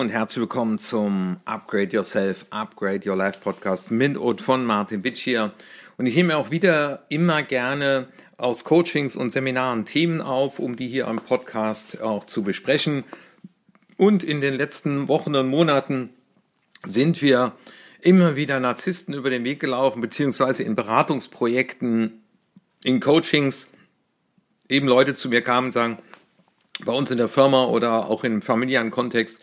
Und herzlich willkommen zum Upgrade Yourself, Upgrade Your Life Podcast mit und von Martin Bitsch hier. Und ich nehme auch wieder immer gerne aus Coachings und Seminaren Themen auf, um die hier am Podcast auch zu besprechen. Und in den letzten Wochen und Monaten sind wir immer wieder Narzissten über den Weg gelaufen, beziehungsweise in Beratungsprojekten, in Coachings, eben Leute zu mir kamen und sagen, bei uns in der Firma oder auch im familiären Kontext,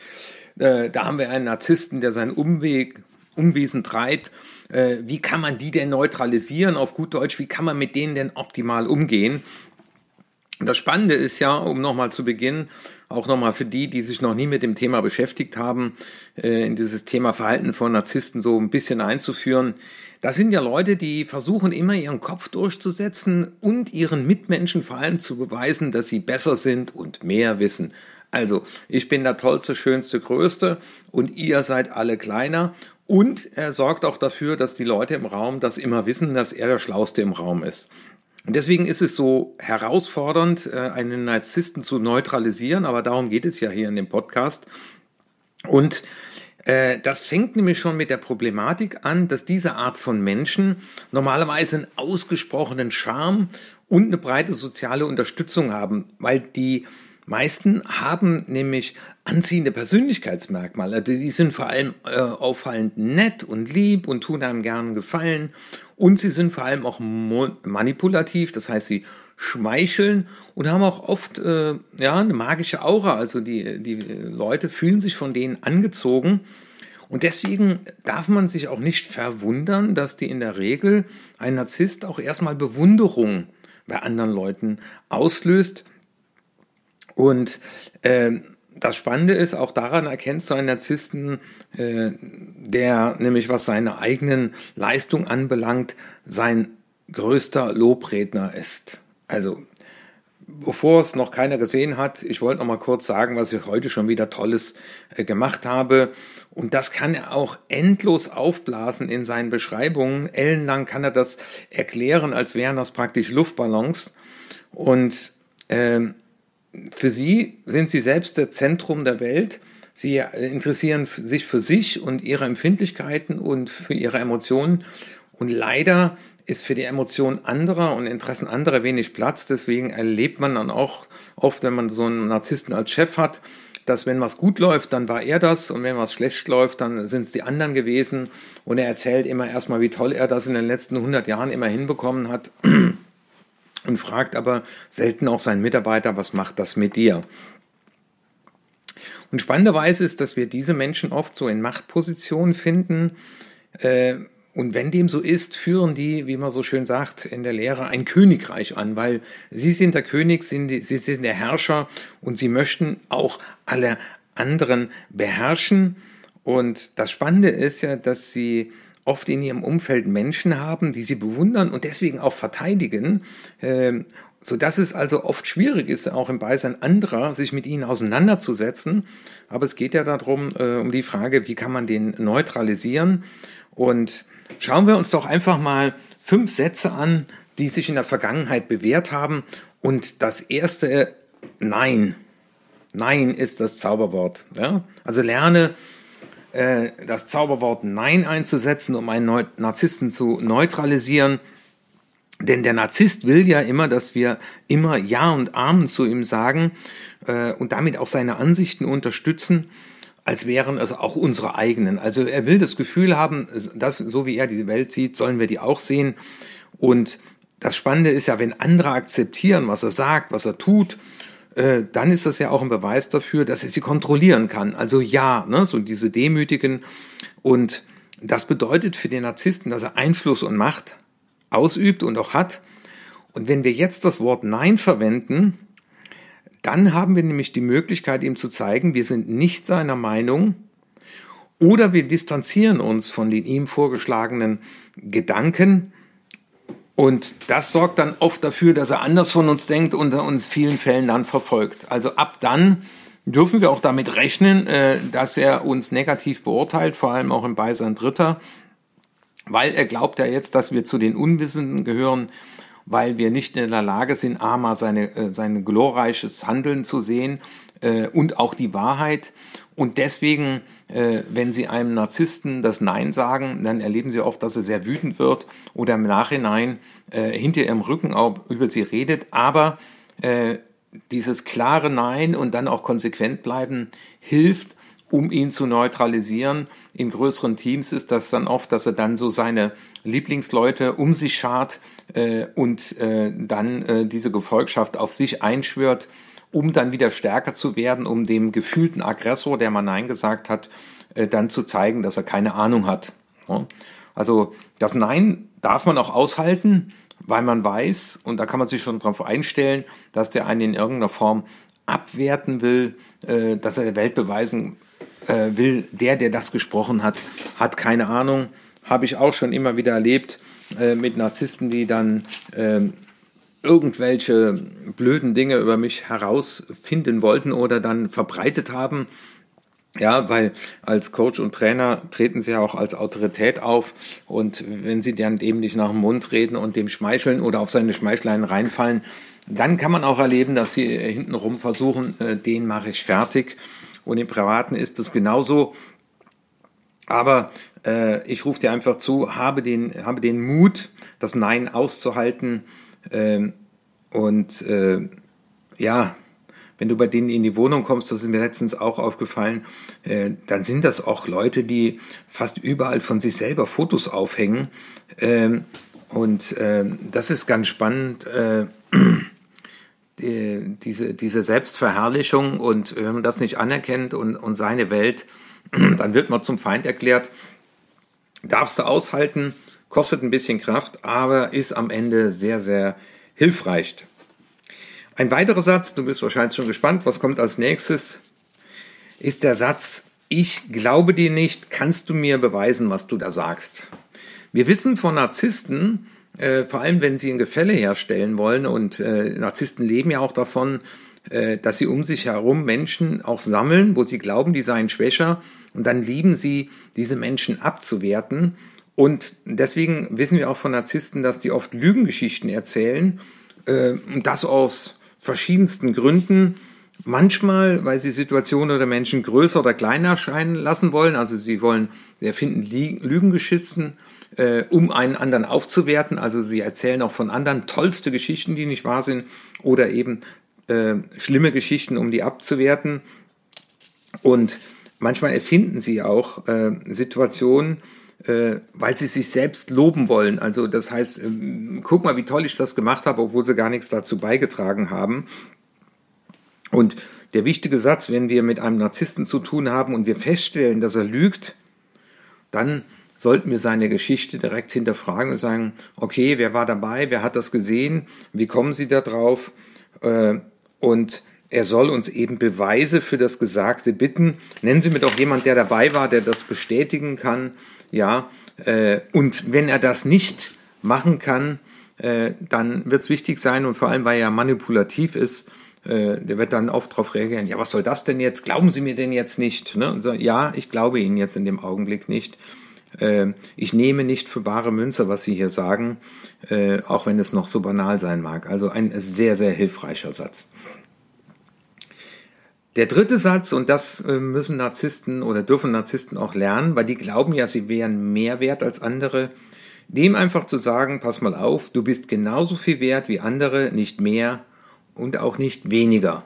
äh, da haben wir einen Narzissten, der seinen Umweg, Umwesen treibt. Äh, wie kann man die denn neutralisieren auf gut Deutsch? Wie kann man mit denen denn optimal umgehen? Das Spannende ist ja, um nochmal zu beginnen, auch nochmal für die, die sich noch nie mit dem Thema beschäftigt haben, äh, in dieses Thema Verhalten von Narzissten so ein bisschen einzuführen. Das sind ja Leute, die versuchen immer ihren Kopf durchzusetzen und ihren Mitmenschen vor allem zu beweisen, dass sie besser sind und mehr wissen. Also, ich bin der tollste, schönste, größte und ihr seid alle kleiner. Und er sorgt auch dafür, dass die Leute im Raum das immer wissen, dass er der Schlauste im Raum ist. Und deswegen ist es so herausfordernd, äh, einen Narzissten zu neutralisieren, aber darum geht es ja hier in dem Podcast. Und äh, das fängt nämlich schon mit der Problematik an, dass diese Art von Menschen normalerweise einen ausgesprochenen Charme und eine breite soziale Unterstützung haben, weil die meisten haben nämlich anziehende Persönlichkeitsmerkmale. Also die sind vor allem äh, auffallend nett und lieb und tun einem gern Gefallen. Und sie sind vor allem auch manipulativ, das heißt, sie schmeicheln und haben auch oft äh, ja, eine magische Aura. Also die, die Leute fühlen sich von denen angezogen. Und deswegen darf man sich auch nicht verwundern, dass die in der Regel ein Narzisst auch erstmal Bewunderung bei anderen Leuten auslöst. Und äh, das Spannende ist, auch daran erkennst du einen Narzissten, äh, der nämlich was seine eigenen Leistung anbelangt, sein größter Lobredner ist. Also, bevor es noch keiner gesehen hat, ich wollte noch mal kurz sagen, was ich heute schon wieder Tolles äh, gemacht habe. Und das kann er auch endlos aufblasen in seinen Beschreibungen. Ellenlang kann er das erklären, als wären das praktisch Luftballons. Und äh, für sie sind sie selbst das Zentrum der Welt. Sie interessieren sich für sich und ihre Empfindlichkeiten und für ihre Emotionen. Und leider ist für die Emotionen anderer und Interessen anderer wenig Platz. Deswegen erlebt man dann auch oft, wenn man so einen Narzissten als Chef hat, dass wenn was gut läuft, dann war er das und wenn was schlecht läuft, dann sind es die anderen gewesen. Und er erzählt immer erstmal, wie toll er das in den letzten 100 Jahren immer hinbekommen hat und fragt aber selten auch seinen Mitarbeiter, was macht das mit dir? Und spannenderweise ist, dass wir diese Menschen oft so in Machtpositionen finden, äh, und wenn dem so ist, führen die, wie man so schön sagt, in der Lehre ein Königreich an, weil sie sind der König, sie sind der Herrscher und sie möchten auch alle anderen beherrschen. Und das Spannende ist ja, dass sie oft in ihrem Umfeld Menschen haben, die sie bewundern und deswegen auch verteidigen, ähm, so dass es also oft schwierig ist, auch im Beisein anderer sich mit ihnen auseinanderzusetzen. Aber es geht ja darum, äh, um die Frage, wie kann man den neutralisieren und Schauen wir uns doch einfach mal fünf Sätze an, die sich in der Vergangenheit bewährt haben. Und das erste Nein. Nein ist das Zauberwort. Ja? Also lerne äh, das Zauberwort Nein einzusetzen, um einen Narzissten zu neutralisieren. Denn der Narzisst will ja immer, dass wir immer Ja und Amen zu ihm sagen äh, und damit auch seine Ansichten unterstützen als wären es auch unsere eigenen. Also er will das Gefühl haben, dass so wie er die Welt sieht, sollen wir die auch sehen. Und das Spannende ist ja, wenn andere akzeptieren, was er sagt, was er tut, äh, dann ist das ja auch ein Beweis dafür, dass er sie kontrollieren kann. Also ja, ne, so diese Demütigen. Und das bedeutet für den Narzissten, dass er Einfluss und Macht ausübt und auch hat. Und wenn wir jetzt das Wort Nein verwenden, dann haben wir nämlich die Möglichkeit, ihm zu zeigen, wir sind nicht seiner Meinung oder wir distanzieren uns von den ihm vorgeschlagenen Gedanken. Und das sorgt dann oft dafür, dass er anders von uns denkt und uns vielen Fällen dann verfolgt. Also ab dann dürfen wir auch damit rechnen, äh, dass er uns negativ beurteilt, vor allem auch im Beisein Dritter, weil er glaubt ja jetzt, dass wir zu den Unwissenden gehören weil wir nicht in der Lage sind, A, mal seine, äh, sein glorreiches Handeln zu sehen, äh, und auch die Wahrheit. Und deswegen, äh, wenn Sie einem Narzissten das Nein sagen, dann erleben Sie oft, dass er sehr wütend wird oder im Nachhinein äh, hinter Ihrem Rücken auch über Sie redet. Aber äh, dieses klare Nein und dann auch konsequent bleiben hilft, um ihn zu neutralisieren. In größeren Teams ist das dann oft, dass er dann so seine Lieblingsleute um sich schart äh, und äh, dann äh, diese Gefolgschaft auf sich einschwört, um dann wieder stärker zu werden, um dem gefühlten Aggressor, der mal Nein gesagt hat, äh, dann zu zeigen, dass er keine Ahnung hat. Also das Nein darf man auch aushalten, weil man weiß, und da kann man sich schon darauf einstellen, dass der einen in irgendeiner Form abwerten will, äh, dass er der Welt beweisen äh, will, der, der das gesprochen hat, hat keine Ahnung. Habe ich auch schon immer wieder erlebt mit Narzissten, die dann äh, irgendwelche blöden Dinge über mich herausfinden wollten oder dann verbreitet haben. Ja, weil als Coach und Trainer treten sie ja auch als Autorität auf und wenn sie dann eben nicht nach dem Mund reden und dem schmeicheln oder auf seine Schmeichleien reinfallen, dann kann man auch erleben, dass sie hintenrum versuchen, äh, den mache ich fertig. Und im Privaten ist es genauso. Aber äh, ich rufe dir einfach zu, habe den, habe den Mut, das Nein auszuhalten. Ähm, und äh, ja, wenn du bei denen in die Wohnung kommst, das ist mir letztens auch aufgefallen, äh, dann sind das auch Leute, die fast überall von sich selber Fotos aufhängen. Ähm, und äh, das ist ganz spannend. Äh, die, diese, diese Selbstverherrlichung und wenn man das nicht anerkennt und, und seine Welt, dann wird man zum Feind erklärt. Darfst du aushalten, kostet ein bisschen Kraft, aber ist am Ende sehr, sehr hilfreich. Ein weiterer Satz, du bist wahrscheinlich schon gespannt, was kommt als nächstes, ist der Satz, ich glaube dir nicht, kannst du mir beweisen, was du da sagst. Wir wissen von Narzissten, äh, vor allem wenn sie ein Gefälle herstellen wollen und äh, Narzissten leben ja auch davon, äh, dass sie um sich herum Menschen auch sammeln, wo sie glauben, die seien schwächer und dann lieben sie, diese Menschen abzuwerten. Und deswegen wissen wir auch von Narzissten, dass die oft Lügengeschichten erzählen äh, und das aus verschiedensten Gründen. Manchmal, weil sie Situationen oder Menschen größer oder kleiner erscheinen lassen wollen. Also sie wollen, sie erfinden Lügengeschichten äh, um einen anderen aufzuwerten. Also sie erzählen auch von anderen tollste Geschichten, die nicht wahr sind, oder eben äh, schlimme Geschichten, um die abzuwerten. Und manchmal erfinden sie auch äh, Situationen, äh, weil sie sich selbst loben wollen. Also das heißt, ähm, guck mal, wie toll ich das gemacht habe, obwohl sie gar nichts dazu beigetragen haben. Und der wichtige Satz, wenn wir mit einem Narzissten zu tun haben und wir feststellen, dass er lügt, dann sollten wir seine Geschichte direkt hinterfragen und sagen, okay, wer war dabei, wer hat das gesehen, wie kommen Sie da drauf? Äh, und er soll uns eben Beweise für das Gesagte bitten. Nennen Sie mir doch jemand, der dabei war, der das bestätigen kann. Ja, äh, und wenn er das nicht machen kann, äh, dann wird es wichtig sein und vor allem, weil er manipulativ ist, der wird dann oft darauf reagieren, ja, was soll das denn jetzt? Glauben Sie mir denn jetzt nicht? Ne? So, ja, ich glaube Ihnen jetzt in dem Augenblick nicht. Äh, ich nehme nicht für bare Münze, was Sie hier sagen, äh, auch wenn es noch so banal sein mag. Also ein sehr, sehr hilfreicher Satz. Der dritte Satz, und das äh, müssen Narzissten oder dürfen Narzissten auch lernen, weil die glauben ja, sie wären mehr wert als andere, dem einfach zu sagen, pass mal auf, du bist genauso viel wert wie andere, nicht mehr und auch nicht weniger.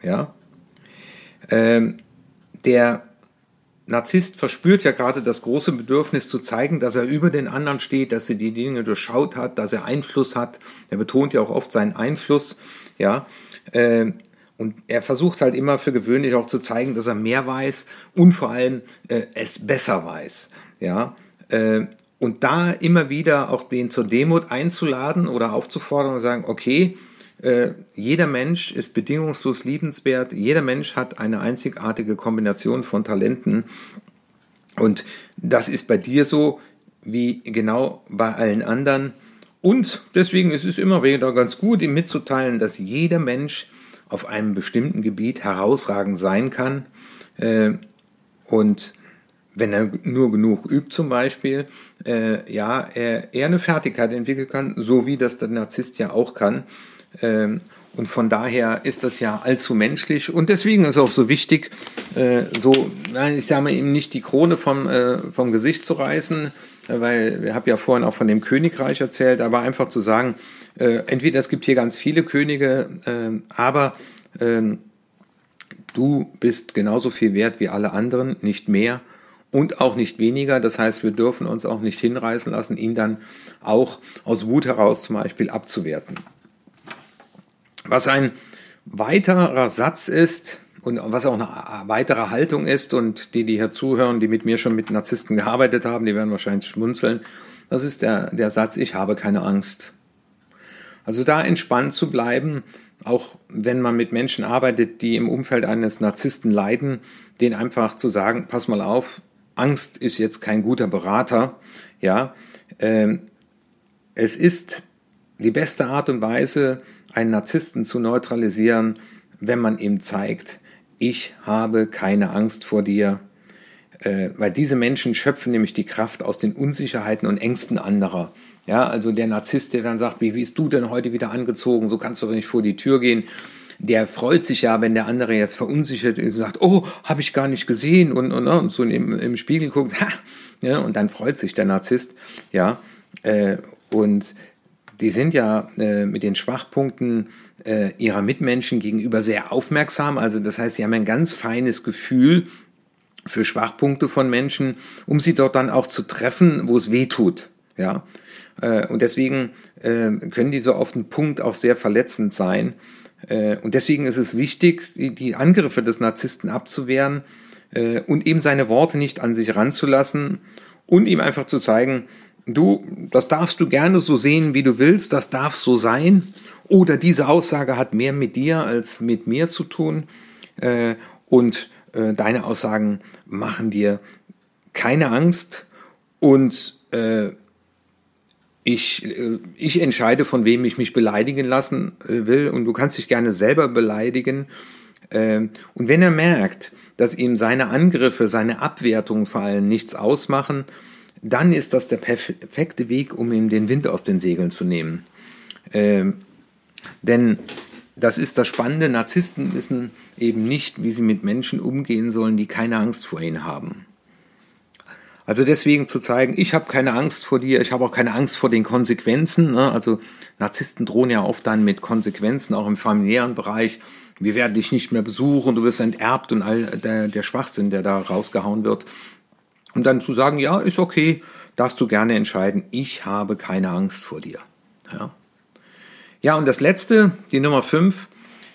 Ja? Ähm, der Narzisst verspürt ja gerade das große Bedürfnis zu zeigen, dass er über den anderen steht, dass er die Dinge durchschaut hat, dass er Einfluss hat. Er betont ja auch oft seinen Einfluss, ja. Äh, und er versucht halt immer für gewöhnlich auch zu zeigen, dass er mehr weiß und vor allem äh, es besser weiß, ja. Äh, und da immer wieder auch den zur Demut einzuladen oder aufzufordern und sagen, okay, äh, jeder Mensch ist bedingungslos liebenswert. Jeder Mensch hat eine einzigartige Kombination von Talenten. Und das ist bei dir so wie genau bei allen anderen. Und deswegen ist es immer wieder ganz gut, ihm mitzuteilen, dass jeder Mensch auf einem bestimmten Gebiet herausragend sein kann. Äh, und wenn er nur genug übt zum Beispiel, äh, ja, er, er eine Fertigkeit entwickeln kann, so wie das der Narzisst ja auch kann. Ähm, Und von daher ist das ja allzu menschlich und deswegen ist auch so wichtig, äh, so, ich sage mal eben nicht die Krone vom, äh, vom Gesicht zu reißen, weil ich habe ja vorhin auch von dem Königreich erzählt, aber einfach zu sagen, äh, entweder es gibt hier ganz viele Könige, äh, aber äh, du bist genauso viel wert wie alle anderen, nicht mehr und auch nicht weniger. Das heißt, wir dürfen uns auch nicht hinreißen lassen, ihn dann auch aus Wut heraus zum Beispiel abzuwerten. Was ein weiterer Satz ist und was auch eine weitere Haltung ist und die, die hier zuhören, die mit mir schon mit Narzissten gearbeitet haben, die werden wahrscheinlich schmunzeln, das ist der, der Satz, ich habe keine Angst. Also da entspannt zu bleiben, auch wenn man mit Menschen arbeitet, die im Umfeld eines Narzissten leiden, den einfach zu sagen, pass mal auf, Angst ist jetzt kein guter Berater, ja, ähm, es ist die beste Art und Weise, einen Narzissten zu neutralisieren, wenn man ihm zeigt, ich habe keine Angst vor dir, äh, weil diese Menschen schöpfen nämlich die Kraft aus den Unsicherheiten und Ängsten anderer. Ja, also der Narzisst, der dann sagt, wie bist du denn heute wieder angezogen, so kannst du doch nicht vor die Tür gehen. Der freut sich ja, wenn der andere jetzt verunsichert ist und sagt, oh, habe ich gar nicht gesehen und, und, und so im, im Spiegel guckt, ha, ja, und dann freut sich der Narzisst, ja, äh, und die sind ja äh, mit den Schwachpunkten äh, ihrer Mitmenschen gegenüber sehr aufmerksam. Also das heißt, sie haben ein ganz feines Gefühl für Schwachpunkte von Menschen, um sie dort dann auch zu treffen, wo es weh tut. Ja, äh, und deswegen äh, können die so auf den Punkt auch sehr verletzend sein. Äh, und deswegen ist es wichtig, die, die Angriffe des Narzissten abzuwehren äh, und eben seine Worte nicht an sich ranzulassen und ihm einfach zu zeigen, du, das darfst du gerne so sehen, wie du willst, das darf so sein. Oder diese Aussage hat mehr mit dir als mit mir zu tun. Äh, und äh, deine Aussagen machen dir keine Angst. Und äh, ich, äh, ich entscheide, von wem ich mich beleidigen lassen äh, will. Und du kannst dich gerne selber beleidigen. Äh, und wenn er merkt, dass ihm seine Angriffe, seine Abwertungen vor allem nichts ausmachen, dann ist das der perfekte Weg, um ihm den Wind aus den Segeln zu nehmen. Denn das ist das Spannende, Narzissten wissen eben nicht, wie sie mit Menschen umgehen sollen, die keine Angst vor ihnen haben. Also deswegen zu zeigen, ich habe keine Angst vor dir, ich habe auch keine Angst vor den Konsequenzen. Ne? Also Narzissten drohen ja oft dann mit Konsequenzen, auch im familiären Bereich. Wir werden dich nicht mehr besuchen, du wirst enterbt und all der, der Schwachsinn, der da rausgehauen wird. Und dann zu sagen, ja, ist okay, darfst du gerne entscheiden, ich habe keine Angst vor dir. Ja, ja und das Letzte, die Nummer fünf,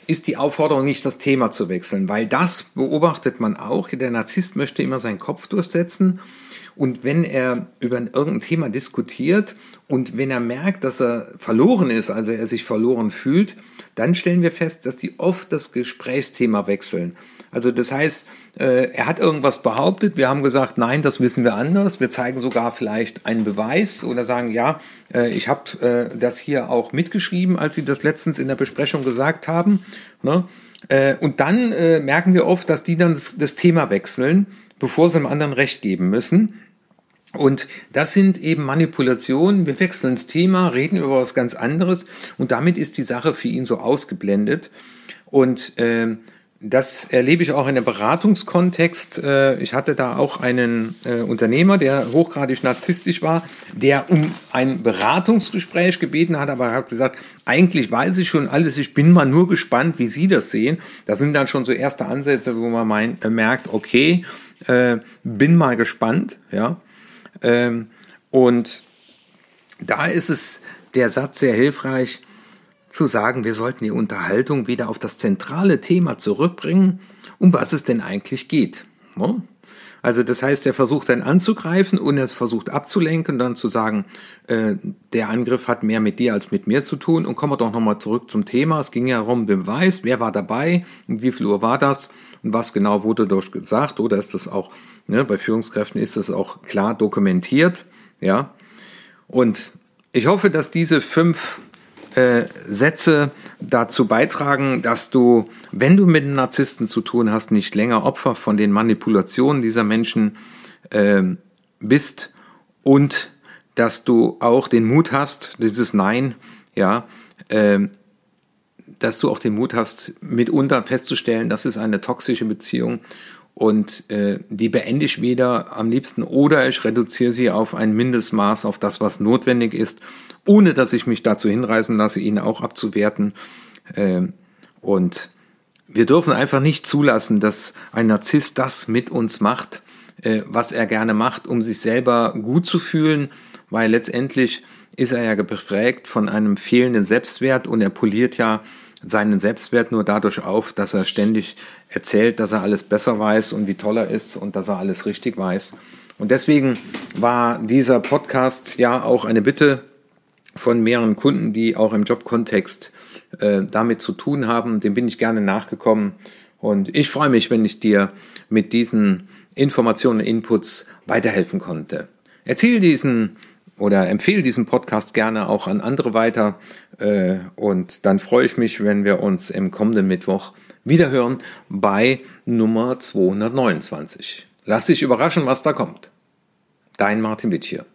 ist die Aufforderung, nicht das Thema zu wechseln, weil das beobachtet man auch. Der Narzisst möchte immer seinen Kopf durchsetzen. Und wenn er über irgendein Thema diskutiert und wenn er merkt, dass er verloren ist, also er sich verloren fühlt, dann stellen wir fest, dass die oft das Gesprächsthema wechseln. Also das heißt, äh, er hat irgendwas behauptet, wir haben gesagt, nein, das wissen wir anders. Wir zeigen sogar vielleicht einen Beweis oder sagen, ja, äh, ich habe äh, das hier auch mitgeschrieben, als Sie das letztens in der Besprechung gesagt haben. Ne? Und dann merken wir oft, dass die dann das Thema wechseln, bevor sie dem anderen Recht geben müssen. Und das sind eben Manipulationen. Wir wechseln das Thema, reden über was ganz anderes und damit ist die Sache für ihn so ausgeblendet. Und äh, das erlebe ich auch in einem Beratungskontext. Äh, ich hatte da auch einen äh, Unternehmer, der hochgradig narzisstisch war, der um ein Beratungsgespräch gebeten hat, aber er hat gesagt, eigentlich weiß ich schon alles, ich bin mal nur gespannt, wie Sie das sehen. Da sind dann schon so erste Ansätze, wo man mein, äh, merkt, okay, bin mal gespannt, ja. Ähm, und da ist es der Satz sehr hilfreich, zu sagen, wir sollten die Unterhaltung wieder auf das zentrale Thema zurückbringen, um was es denn eigentlich geht. Also das heißt, er versucht dann anzugreifen und er versucht abzulenken, dann zu sagen, äh, der Angriff hat mehr mit dir als mit mir zu tun. Und kommen wir doch nochmal zurück zum Thema. Es ging ja darum, Beweis, wer war dabei und wie viel Uhr war das und was genau wurde dort gesagt. Oder ist das auch, ne, bei Führungskräften ist das auch klar dokumentiert. Ja. Und ich hoffe, dass diese fünf äh, Sätze dazu beitragen, dass du, wenn du mit einem Narzissten zu tun hast, nicht länger Opfer von den Manipulationen dieser Menschen äh, bist und dass du auch den Mut hast, dieses Nein, ja, äh, dass du auch den Mut hast, mitunter festzustellen, das ist eine toxische Beziehung und äh, die beende ich wieder am liebsten oder ich reduziere sie auf ein Mindestmaß, auf das, was notwendig ist, ohne dass ich mich dazu hinreißen lasse, ihn auch abzuwerten. Äh, und wir dürfen einfach nicht zulassen, dass ein Narzisst das mit uns macht, äh, was er gerne macht, um sich selber gut zu fühlen, weil letztendlich ist er ja geprägt von einem fehlenden Selbstwert und er poliert ja seinen Selbstwert nur dadurch auf, dass er ständig erzählt, dass er alles besser weiß und wie toll er ist und dass er alles richtig weiß. Und deswegen war dieser Podcast ja auch eine Bitte von mehreren Kunden, die auch im Jobkontext äh, damit zu tun haben. Dem bin ich gerne nachgekommen. Und ich freue mich, wenn ich dir mit diesen Informationen und Inputs weiterhelfen konnte. Erzähl diesen oder empfehle diesen Podcast gerne auch an andere weiter. Äh, und dann freue ich mich, wenn wir uns im kommenden Mittwoch wiederhören bei Nummer 229. Lass dich überraschen, was da kommt. Dein Martin Witt hier.